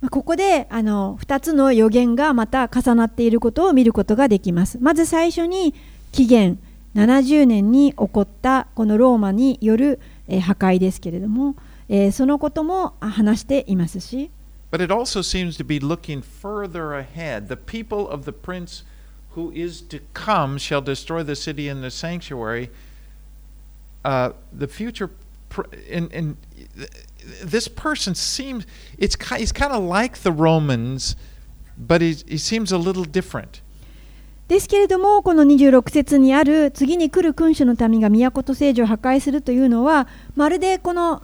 まあここであの2つの予言がまた重なっていることを見ることができます。まず最初に紀元70年に起こったこのローマによるえー破壊ですけれども、えーそのこともあ話していますし But it also seems to be looking further ahead. The people of the prince who is to come shall destroy the city and the sanctuary. Uh, the future, and, and this person seems, it's, he's kind of like the Romans, but he, he seems a little different. ですけれどもこの26節にある次に来る君主の民が都と聖女を破壊するというのはまるでこの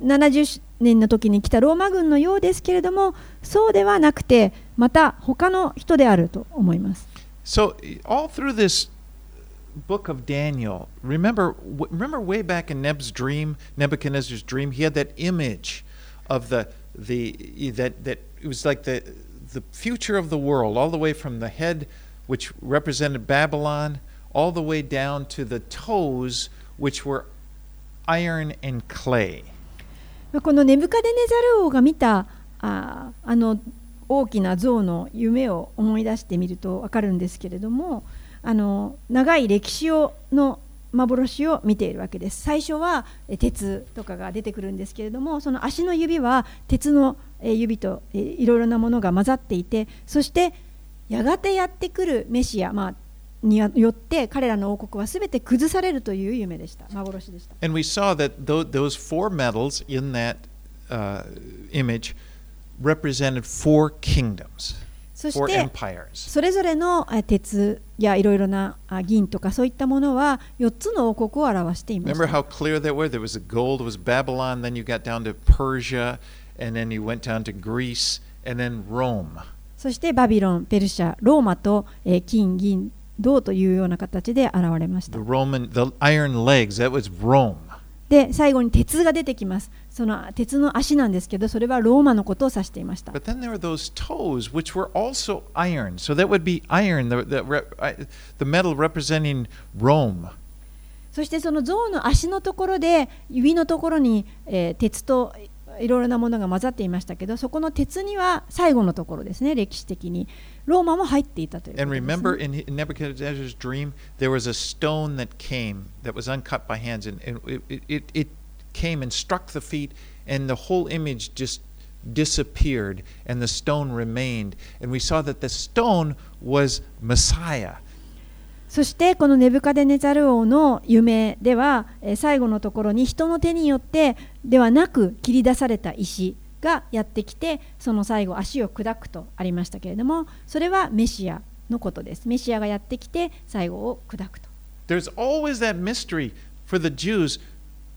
70年の時に来たローマ軍のようですけれどもそうではなくてまた他の人であると思います。So all through this book of Daniel, remember w- remember way back in Neb's dream, Nebuchadnezzar's dream, he had that image of the the that that it was like the the future of the world, all the way from the head, which represented Babylon, all the way down to the toes, which were iron and clay. このネブカデネザル王が見たああの大きな像の夢を思い出してみると分かるんですけれども あの長い歴史をの幻を見ているわけです。最初は鉄とかが出てくるんですけれどもその足の指は鉄の指といろいろなものが混ざっていてそしてやがてやってくるメシア、まあ、によって彼らの王国は全て崩されるという夢でした。幻でした。And we saw that tho- those four metals in that uh, image represented four kingdoms, そしてそれぞれの鉄やいろいろな銀とかそういったものは4つの王国を表しています。そしてバビロン、ペルシャ、ローマと金、銀、銅というような形で現れました。で最後に鉄が出てきます。その鉄の足なんですけど、それはローマのことを指していました。そしてその象の足のところで指のところに、え、鉄といろいろなものが混ざっていましたけどそこの鉄には最後のところですね歴史的にローマも入っていたということ And、remember in in Nebuchadnezzar's dream, there was a stone that came that was uncut by hands, and, and it, it- it, it came and struck the feet, and the whole image just disappeared, and the stone remained. And we saw that the stone was Messiah. そしてこのネブカデネザル王の夢ではえー最後のところに人の手によってではなく切り出された石がやってきてその最後足を砕くとありましたけれどもそれはメシアのことですメシアがやってきて最後を砕くと There's always that mystery for the Jews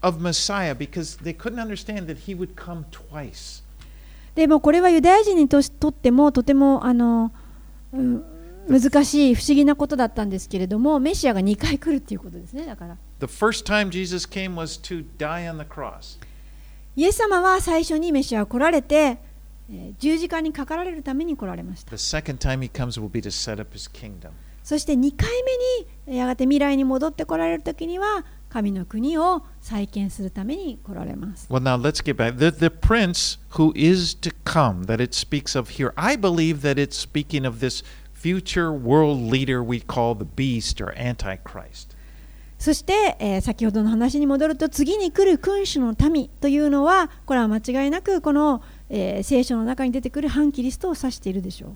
of Messiah because they couldn't understand that he would come twice. でもこれはユダヤ人にとってもとてもあの、うん難しい不思議なことだったんですけれどもメシアが2回来るっていうことですねだから The first time Jesus came was to die on the cross. イエス様は最初にメシアは来られて、えー十字架にかかられるために来られました The second time he comes will be to set up his kingdom. そして2回目にやがて未来に戻ってこられる時には神の国を再建するために来られます Well, now let's get back. The, the prince who is to come that it speaks of here, I believe that it's speaking of this future world leader we call the beast or antichrist. そして、え、先ほどの話に戻ると次に来る君主の民というのはこれは間違いなくこの、え、聖書の中に出てくる反キリストを指しているでしょう。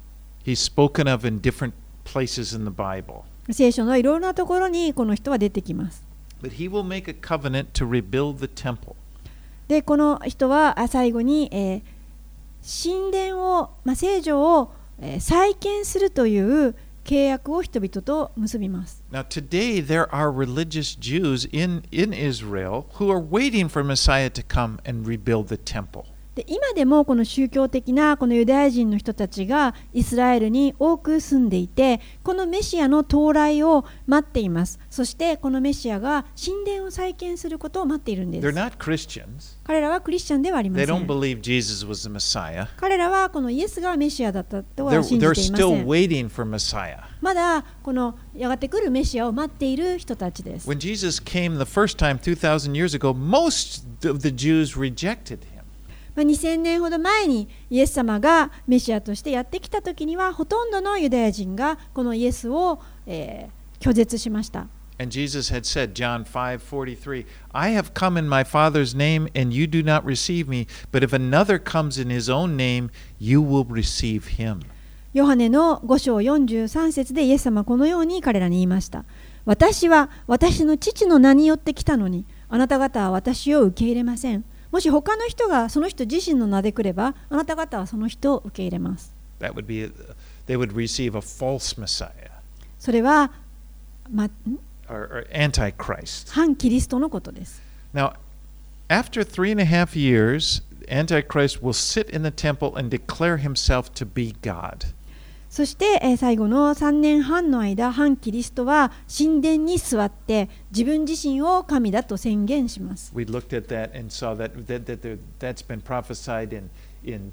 聖書のいろいろなところにこの人は出てきます。で、この人は最後に、え、神殿を、まあ、聖女を再建するという契約を人々と結びます Now, today there are religious Jews in, in Israel who are waiting for Messiah to come and rebuild the temple. で今でもこの宗教的なこのユダヤ人の人たちがイスラエルに多く住んでいてこのメシアの到来を待っていますそしてこのメシアが神殿を再建することを待っているんです not Christians. 彼らはクリスチャンではありま They せ don't ん believe Jesus was the Messiah. 彼らはこのイエスがメシアだったとは信じていません waiting for Messiah. まだこのやがて来るメシアを待っている人たちです When Jesus came the first time 2,000 years ago, most of the Jews rejected him. まあ、2000年ほど前にイエス様がメシアとしてやってきた時にはほとんどのユダヤ人がこのイエスを、えー拒絶しました And Jesus had said, John 5:43, I have come in my Father's name, and you do not receive me, but if another comes in his own name, you will receive him. ヨハネの5章43節でイエス様はこのように彼らに言いました。私は私の父の名によって来たのに、あなた方は私を受け入れません。もし他の人がその人自身の名で来れば、あなた方はその人を受け入れます。That would be they would receive a false Messiah それは、ま、ん or, or antichrist. 反キリストのことです。Now, after three and a half years, Antichrist will sit in the temple and declare himself to be God. そして、えー最後の3年半の間、反キリストは神殿に座って自分自身を神だと宣言します。We looked at that and saw that, that, that that's been prophesied in, in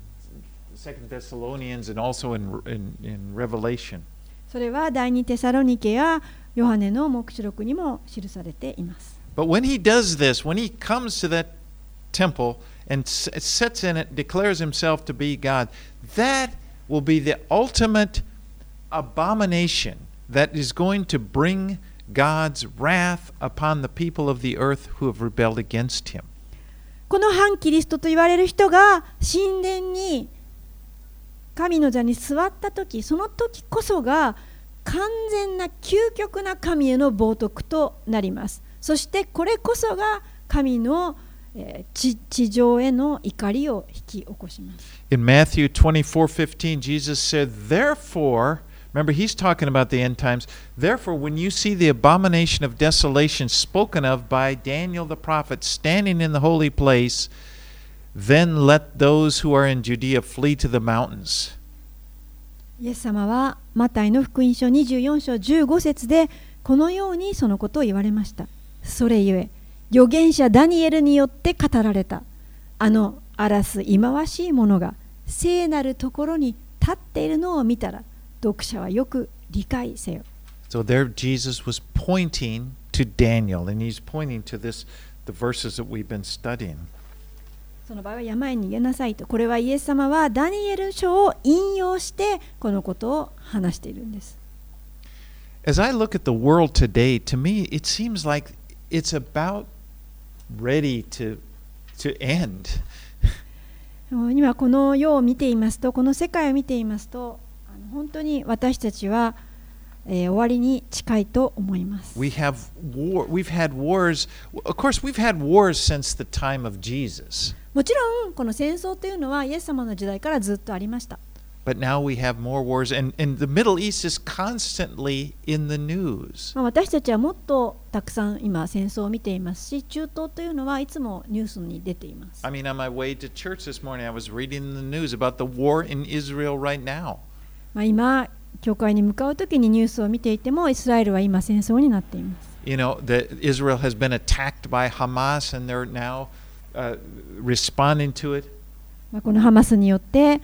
Second Thessalonians and also in, in, in Revelation. それは第二テサロニケやヨハネの黙示録にも記されています。But when he does this, when he comes to that temple and s- sits in it, declares himself to be God, that will be the ultimate abomination that is going to bring God's wrath upon the people of the earth who have rebelled against him. この反キリストと言われる人が神殿に神の座に座った時その時こそが完全な究極な神への冒涜となりますそしてこれこそが神の、地地上への怒りを引き起こします In Matthew 24 15, Jesus said, Therefore, remember, he's talking about the end times. Therefore, when you see the abomination of desolation spoken of by Daniel the prophet standing in the holy place, then let those who are in Judea flee to the mountains. イエス様はマタイの福音書24章15節でこのようにそのことを言われました。それゆえ預言者ダニエルによって語られたあの荒らす忌まわしいものが聖なるところに立っているのを見たら読者はよく理解せよ。So there Jesus was pointing to Daniel, and he's pointing to this the verses that we've been studying. その場合は山へ逃げなさいと。これはイエス様はダニエル書を引用してこのことを話しているんです。As I look at the world today, to me it seems like it's about ready to to end. 今この世を見ていますとこの世界を見ていますと本当に私たちは、えー終わりに近いと思います。We have war. We've had wars. Of course, we've had wars since the time of Jesus, もちろんこの戦争というのはイエス様の時代からずっとありました。But now we have more wars, and and the Middle East is constantly in the news. まあ、私たちはもっとたくさん今戦争を見ていますし中東というのはいつもニュースに出ています。I mean, on my way to church this morning, I was reading the news about the war in Israel right now. まあ、今教会に向かう時にニュースを見ていてもイスラエルは今戦争になっています。You know, that Israel has been attacked by Hamas, and they're now uh, responding to it. まあ、このハマスによって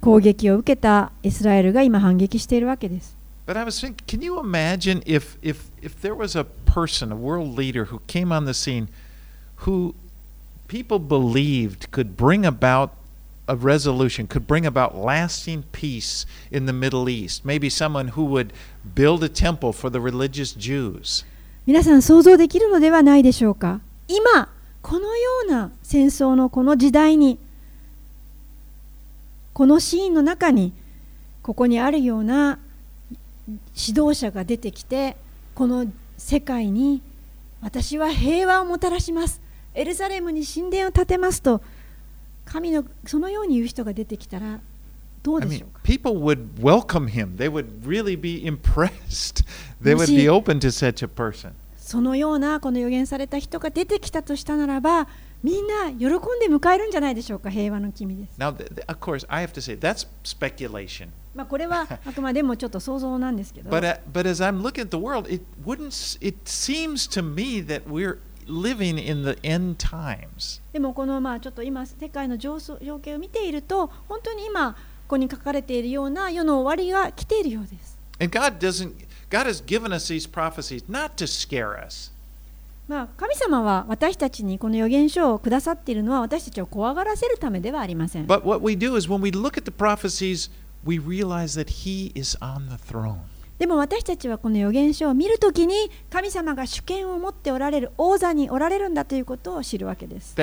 攻撃を受けたイスラエルが今反撃しているわけです。But I was thinking, can you imagine if, if, if there was a person, a world leader, who came on the scene who people believed could bring about a resolution, could bring about lasting peace in the Middle East? Maybe someone who would build a temple for the religious Jews. 皆さん想像できるのではないでしょうか今このような戦争のこの時代にこのシーンの中にここにあるような指導者が出てきてこの世界に私は平和をもたらしますエルサレムに神殿を建てますと神のそのように言う人が出てきたらどう I でしょ mean, うか？People would welcome him. They would really be impressed. They would be open to such a person. そのようなこの予言された人が出てきたとしたならばみんな喜んで迎えるんじゃないでしょうか平和の君です。Now, of course, I have to say that's speculation. まあ、これはあくまでもちょっと想像なんですけど But uh, but as I'm looking at the world, it wouldn't. It seems to me that we're living in the end times. でもこのまあちょっと今世界の情景を見ていると本当に今ここに書かれているような世の終わりが来ているようです。And God doesn't. God has given us these prophecies not to scare us, ま、神様は私たちにこの予言書をくださっているのは私たちを怖がらせるためではありません。でも私たちはこの予言書を見るときに神様が主権を持っておられる王座におられるんだということを知るわけです。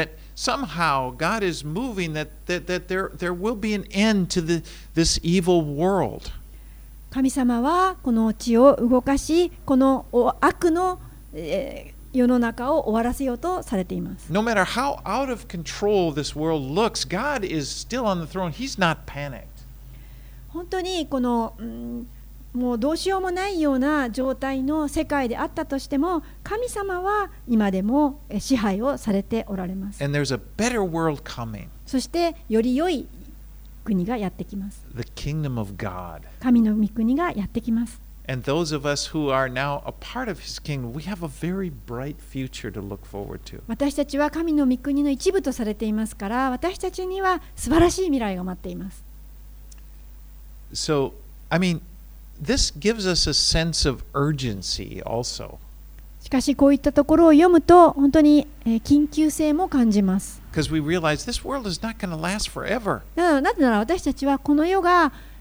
神様はこの地を動かし、この悪の、世の中を終わらせようとされています。No matter how out of control this world looks, God is still on the throne. He's not panicked. 本当にこの、うんもうどうしようもないような状態の世界であったとしても神様は今でもえ支配をされておられます And there's a better world coming そしてより良い国がやってきます the kingdom of God. 神の御国がやってきます And those of us who are now a part of his kingdom, we have a very bright future to look forward to. 私たちは神の御国の一部とされていますから私たちには素晴らしい未来が待っています So, I mean, this gives us a sense of urgency also. しかしこういったところを読むと本当にえー緊急性も感じます Because we realize this world is not going to last forever. なのなぜなら私たちはこの世がえー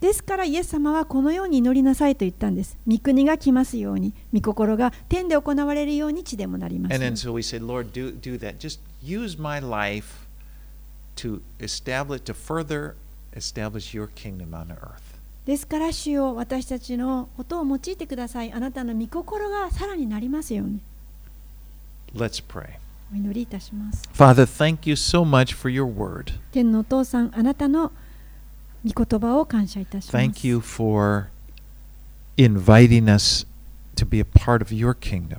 ですから、イエス様はこのように祈りなさいと言ったんです。御国が来ますように、御心が天で行われるように地でもなります。ですから、主よ私たちのことを用いてください。あなたの御心がさらになりますように。Let's pray. お祈りいたします。天のお父さん、あなたの御言葉を感謝いたします Thank you for inviting us to be a part of your kingdom.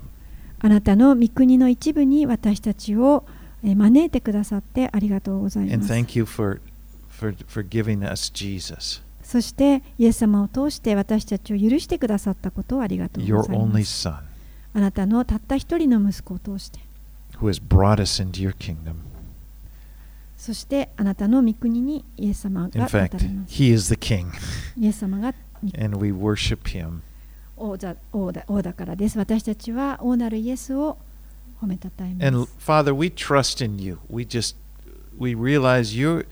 あなたの御国の一部に私たちをえー招いてくださってありがとうござい And ます thank you for, for, for giving us Jesus, そしてイエス様を通して私たちを許してくださったことをありがとうございますあなたのたった一人の息子を通して who has brought us into your kingdom. そしてあなたの御国にイエス様 In が立た fact, れます he is the king, イエス様が and we worship him. 王座王だ王だからです私たちは王なるイエスを褒めたたえま And す Father, we trust in you. We just we realize you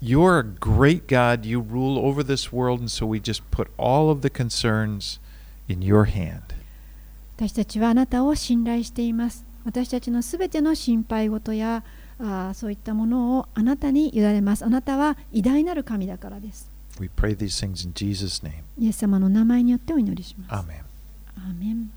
you're a great God. You rule over this world, and so we just put all of the concerns in your hand. 私たちはあなたを信頼しています私たちのすべての心配事やあーそういったものをあなたに委ねますあなたは偉大なる神だからです We pray these things in Jesus' name. イエス様の名前によってお祈りします Amen. アーメン